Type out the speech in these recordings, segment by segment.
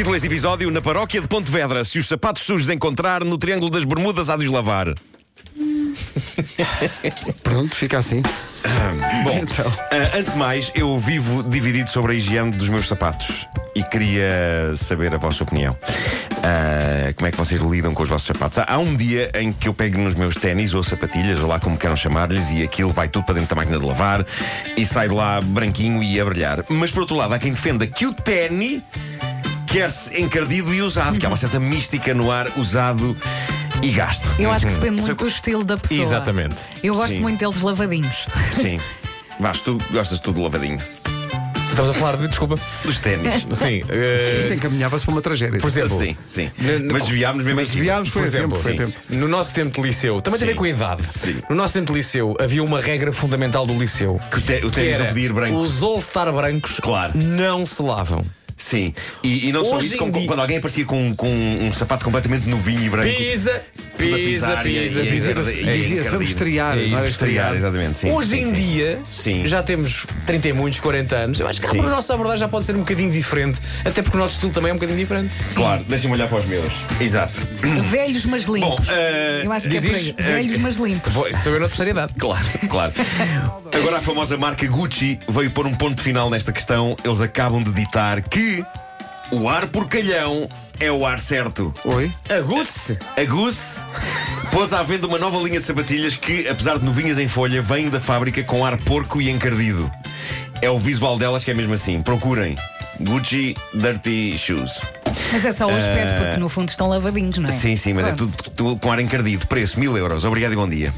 Título deste episódio: Na paróquia de Pontevedra, se os sapatos sujos encontrar, no Triângulo das Bermudas há de os lavar. Pronto, fica assim. Bom, Então. ah, antes de mais, eu vivo dividido sobre a higiene dos meus sapatos e queria saber a vossa opinião. Ah, como é que vocês lidam com os vossos sapatos? Há, há um dia em que eu pego nos meus ténis ou sapatilhas, ou lá como queiram chamar-lhes, e aquilo vai tudo para dentro da máquina de lavar e sai de lá branquinho e a brilhar. Mas por outro lado, há quem defenda que o ténis quer-se encardido e usado, que há uma certa mística no ar usado e gasto. Eu acho que depende Essa- muito do estilo da pessoa. Exatamente. Eu gosto Sim. muito deles lavadinhos. Sim. Vasco, tu gostas de tudo lavadinho. Estamos a falar de, desculpa. Dos ténis. Sim. eh, Isto encaminhava-se para uma tragédia. por exemplo, Sim, sim. Mas desviámos mesmo assim. Desviámos, foi por a tempo, exemplo, foi a tempo. no nosso tempo de liceu, também tem a ver Sim. com a idade. Sim. No nosso tempo de liceu havia uma regra fundamental do liceu. Que o o ténis não podia ir branco. Os All-Star brancos Claro. não se lavam. Sim. E, e não só Hoje isso, em como dia- quando alguém aparecia com, com um sapato completamente novinho e branco. Pisa, tudo a pisa, pisar e- pisa, e- pisa. e- Dizia-se e- e- e- estrear, É não era isso, Estrear, exatamente. Sim, Hoje sim, em sim. dia, Sim. já temos 30 e muitos, 40 anos. Eu acho que Sim. a nossa abordagem já pode ser um bocadinho diferente, até porque o nosso estilo também é um bocadinho diferente. Claro, deixem-me olhar para os meus. Exato. Velhos, mas Bom, limpos. eh, Eu acho que é por aí. isto, Velhos, mas limpos. Vou, sou eu na terceira idade. Claro, claro. Agora a famosa marca Gucci veio pôr um ponto final nesta questão. Eles acabam de ditar que o ar porcalhão é o ar certo. Oi? Agude-se! A Goose pôs à venda uma nova linha de sapatilhas que, apesar de novinhas em folha, vêm da fábrica com ar porco e encardido. É o visual delas que é mesmo assim. Procurem. Gucci Dirty Shoes. Mas é só o aspecto, porque no fundo estão lavadinhos, não é? Sim, sim, mas é Pronto. tudo, tudo com ar encardido. Preço mil euros. Obrigado e bom dia.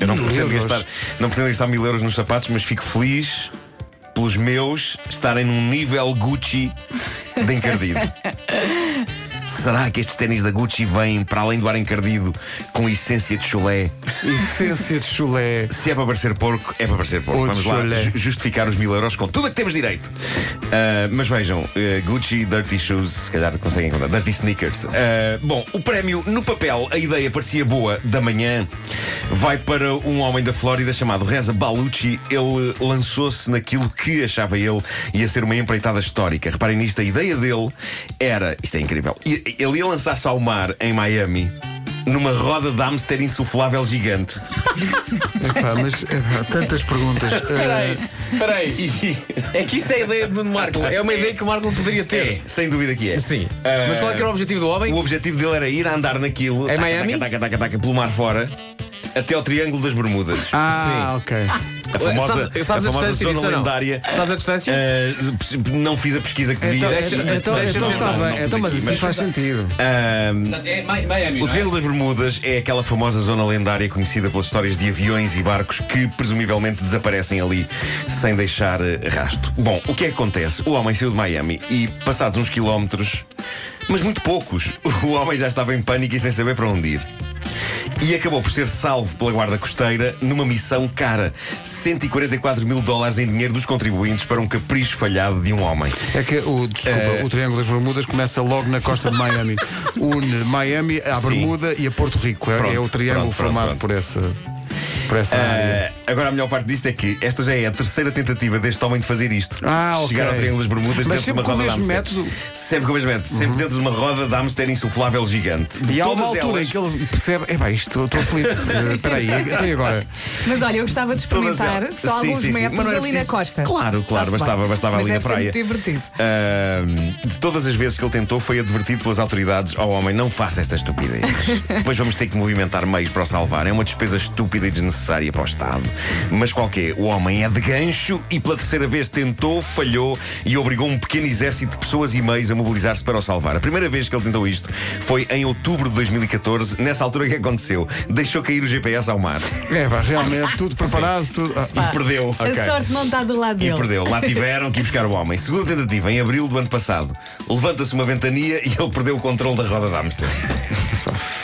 Eu não Mil pretendo, euros? gastar, não pretendo gastar mil euros nos sapatos, mas fico feliz pelos meus estarem num nível Gucci de encardido. Será que estes ténis da Gucci vêm, para além do ar encardido, com essência de chulé? Essência de chulé. Se é para parecer porco, é para parecer porco. Ou Vamos lá chulé. justificar os mil euros com tudo a que temos direito. Ah, mas vejam, eh, Gucci Dirty Shoes, se calhar conseguem encontrar. Dirty Sneakers. Ah, bom, o prémio, no papel, a ideia parecia boa da manhã. Vai para um homem da Flórida chamado Reza Balucci. Ele lançou-se naquilo que achava ele ia ser uma empreitada histórica. Reparem nisto, a ideia dele era. Isto é incrível. Ele ia lançar-se ao mar em Miami. Numa roda de hamster insuflável gigante. Epá, mas epá, tantas perguntas. Peraí, peraí. É que isso é a ideia de Marco. É uma ideia que o Marco poderia É, ter. sem dúvida que é. Sim. Ah, Mas qual é que era o objetivo do homem? O objetivo dele era ir a andar naquilo Em taca, Miami? taca, taca, taca, taca, pelo mar fora até ao Triângulo das Bermudas. ah, ok. A famosa, Sabes- sabes a a famosa distância zona não? lendária. Sabes a distância? Ah, não fiz a pesquisa que devia. Então, então, então, então está bem. não Então, mas aqui, assim mas- faz sentido. Ah, É Miami, o Triângulo das Bermudas é aquela famosa zona lendária conhecida pelas histórias de aviões e barcos que presumivelmente desaparecem ali sem deixar eh, rasto. Bom, o que é que acontece? O homem saiu de Miami e, passados uns quilómetros, mas muito poucos, o homem já estava em pânico e sem saber para onde ir. E acabou por ser salvo pela guarda costeira numa missão cara: 144 mil dólares em dinheiro dos contribuintes para um capricho falhado de um homem. É que o, desculpa, Eh, o Triângulo das Bermudas começa logo na costa de Miami. Une Miami à Sim. Bermuda e a Porto Rico. É, Pronto, é o triângulo pronto, pronto, formado por essa, por essa área. Ah, agora a melhor parte disto é que esta já é a terceira tentativa deste homem de fazer isto. Ah, ok. Chegar ao Triângulo das Bermudas Mas dentro de uma sempre com o roda de mesmo hamster. método? Sempre com o mesmo método. Sempre dentro de uma roda de hamster insuflável gigante. De E há uma todas altura elas, em que ele percebe, é pá, isto estou aflito. Eh, Espera aí, então e agora? Mas olha, eu gostava de todas experimentar elas- só Sim, alguns sim, sim. metros não é ali preciso- na costa. Claro, claro, Está-se bastava, bem. bastava Mas ali na deve ser praia. muito divertido. De todas as vezes que ele tentou, foi advertido pelas autoridades: ao homem, não faça esta estupidez. Depois vamos ter que movimentar meios para o salvar. É uma despesa estúpida e desnecessária para o Estado. Mas qualquer, o homem é de gancho e pela terceira vez tentou, falhou e obrigou um pequeno exército de pessoas e meios a mobilizar-se para o salvar. A primeira vez que ele tentou isto foi em outubro de 2014. Nessa altura, o que aconteceu? Deixou cair o GPS ao mar É pá, realmente, tudo preparado, tudo. ah, e perdeu. A sorte não está do lado E dele. perdeu. Lá tiveram que ir buscar o homem. Segunda tentativa, em abril do ano passado. Levanta-se uma ventania e ele perdeu o controle da roda de hamster.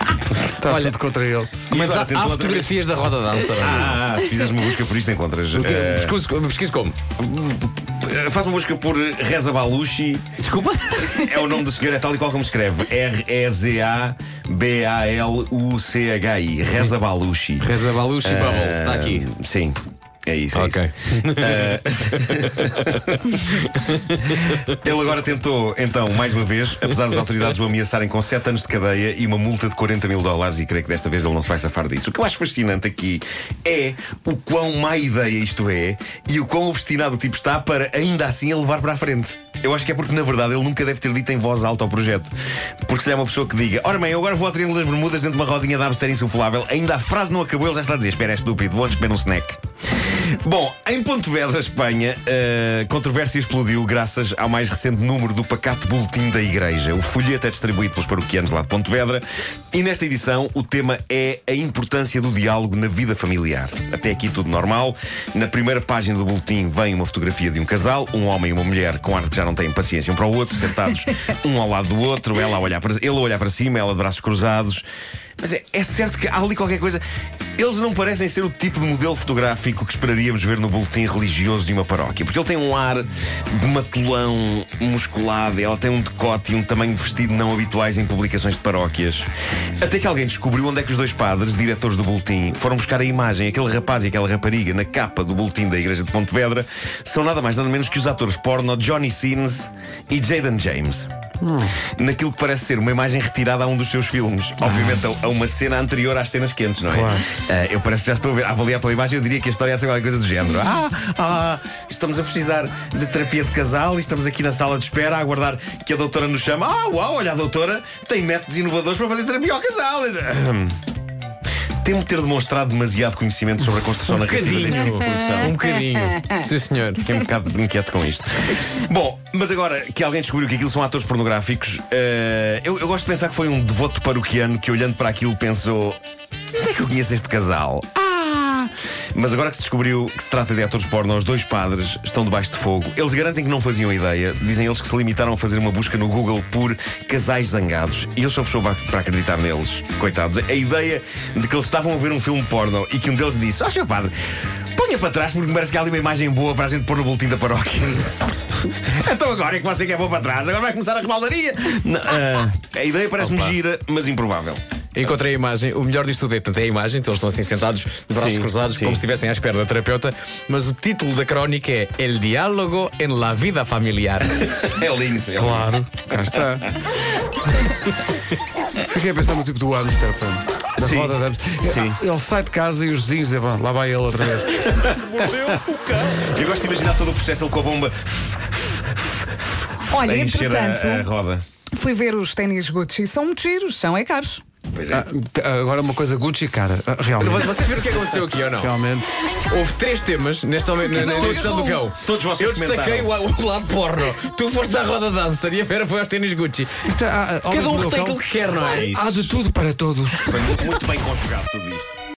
Está Olha, tudo contra ele. Mas agora há, há fotografias da roda dança. vez. Ah, ah, se fizeres uma busca por isto encontras. eh, Pesquise, pesquise como? eh, faz uma busca por Reza Baluchi. Desculpa? É o nome do senhor, é tal e qual como escreve. R-E-Z-A-B-A-L-U-C-H-I. Reza Baluchi. Reza Baluchi Bubble, está Ah, aqui. Sim. É isso, é isso. Ele agora tentou, então, mais uma vez, apesar das autoridades o ameaçarem com 7 anos de cadeia e uma multa de 40 mil dólares, e creio que desta vez ele não se vai safar disso. O que eu acho fascinante aqui é o quão má ideia isto é e o quão obstinado o tipo está para ainda assim a levar para a frente. Eu acho que é porque, na verdade, ele nunca deve ter dito em voz alta ao projeto. Porque se é uma pessoa que diga, ora bem, eu agora vou ao Triângulo das Bermudas dentro de uma rodinha de Amster insuflável, ainda a frase não acabou, ele já está a dizer, espera, é estúpido, vou antes comer um snack. Bom, em Pontevedra, Espanha, a controvérsia explodiu graças ao mais recente número do pacato boletim da Igreja. O folheto é distribuído pelos paroquianos lá de Pontevedra e nesta edição o tema é a importância do diálogo na vida familiar. Até aqui tudo normal. Na primeira página do boletim vem uma fotografia de um casal, um homem e uma mulher com ar que já não têm paciência um para o outro, sentados um ao lado do outro, ela a olhar para, ele a olhar para cima, ela de braços cruzados. Mas é, é certo que há ali qualquer coisa. Eles não parecem ser o tipo de modelo fotográfico que esperaríamos ver no boletim religioso de uma paróquia, porque ele tem um ar de matulão musculado, ela tem um decote e um tamanho de vestido não habituais em publicações de paróquias. Até que alguém descobriu onde é que os dois padres, diretores do boletim, foram buscar a imagem. Aquele rapaz e aquela rapariga na capa do boletim da Igreja de Pontevedra são nada mais nada menos que os atores porno Johnny Sins e Jaden James. Naquilo que parece ser uma imagem retirada a um dos seus filmes. Obviamente a, uma cena anterior às cenas quentes, não é? Claro. Ah, eu parece que já estou a ver, a avaliar pela imagem, eu diria que a história é de ser qualquer coisa do género. Ah, ah, estamos a precisar de terapia de casal e estamos aqui na sala de espera a aguardar que a doutora nos chama. Ah, uau, olha, a doutora tem métodos inovadores para fazer terapia ao casal. Temo ter demonstrado demasiado conhecimento sobre a construção narrativa deste tipo de produção. Um bocadinho. Sim, senhor. Fiquei um bocado inquieto com isto. Bom, mas agora que alguém descobriu que aquilo são atores pornográficos, eh, eu, eu gosto de pensar que foi um devoto paroquiano que, olhando para aquilo, pensou: onde é que eu conheço este casal? Ah! Mas agora que se descobriu que se trata de atores porno, os dois padres estão debaixo de fogo. Eles garantem que não faziam ideia. Dizem eles que se limitaram a fazer uma busca no Google por casais zangados. E eu sou a pessoa para- acreditar neles. Coitados. A ideia de que eles estavam a ver um filme porno e que um deles disse: Ó, seu padre, ponha para trás porque me parece que há ali uma imagem boa para a gente pôr no boletim da paróquia. então agora é que você quer pôr para trás. Agora vai começar a rebaldaria. Não, ah, a ideia parece-me gira, mas improvável. Encontrei a imagem. O melhor disto tudo é, portanto, é a imagem. Então eles estão assim sentados, de braços Sim, cruzados, sim. como se estivessem à espera da terapeuta. Mas o título da crónica é El diálogo en la vida familiar. É lindo. É lindo. Claro, cá está. Fiquei a pensar no tipo do hamster, pá. Da Sim. roda de. Sim. Ele sai de casa e os vizinhos dizem, "Bom, lá vai ele outra vez. Eu gosto de imaginar todo o processo ele com a bomba Olha, a encher a, entretanto, a roda. fui ver os ténis Gucci. São muito giros, são é caros. Pois é. Ah, agora uma coisa Gucci, cara. Ah, Realmente. Você viu o que aconteceu aqui ou não? Realmente. Houve três temas nesta na, na, na edição do cão. Todos vocês Eu destaquei o, o lado porno. Tu foste à roda de Amster e a Vera foi aos ténis Gucci. Isto é, ah, ah, Cada um do local. aquilo que quer, não É é? Há de tudo para todos. Foi muito, muito bem conjugado tudo isto.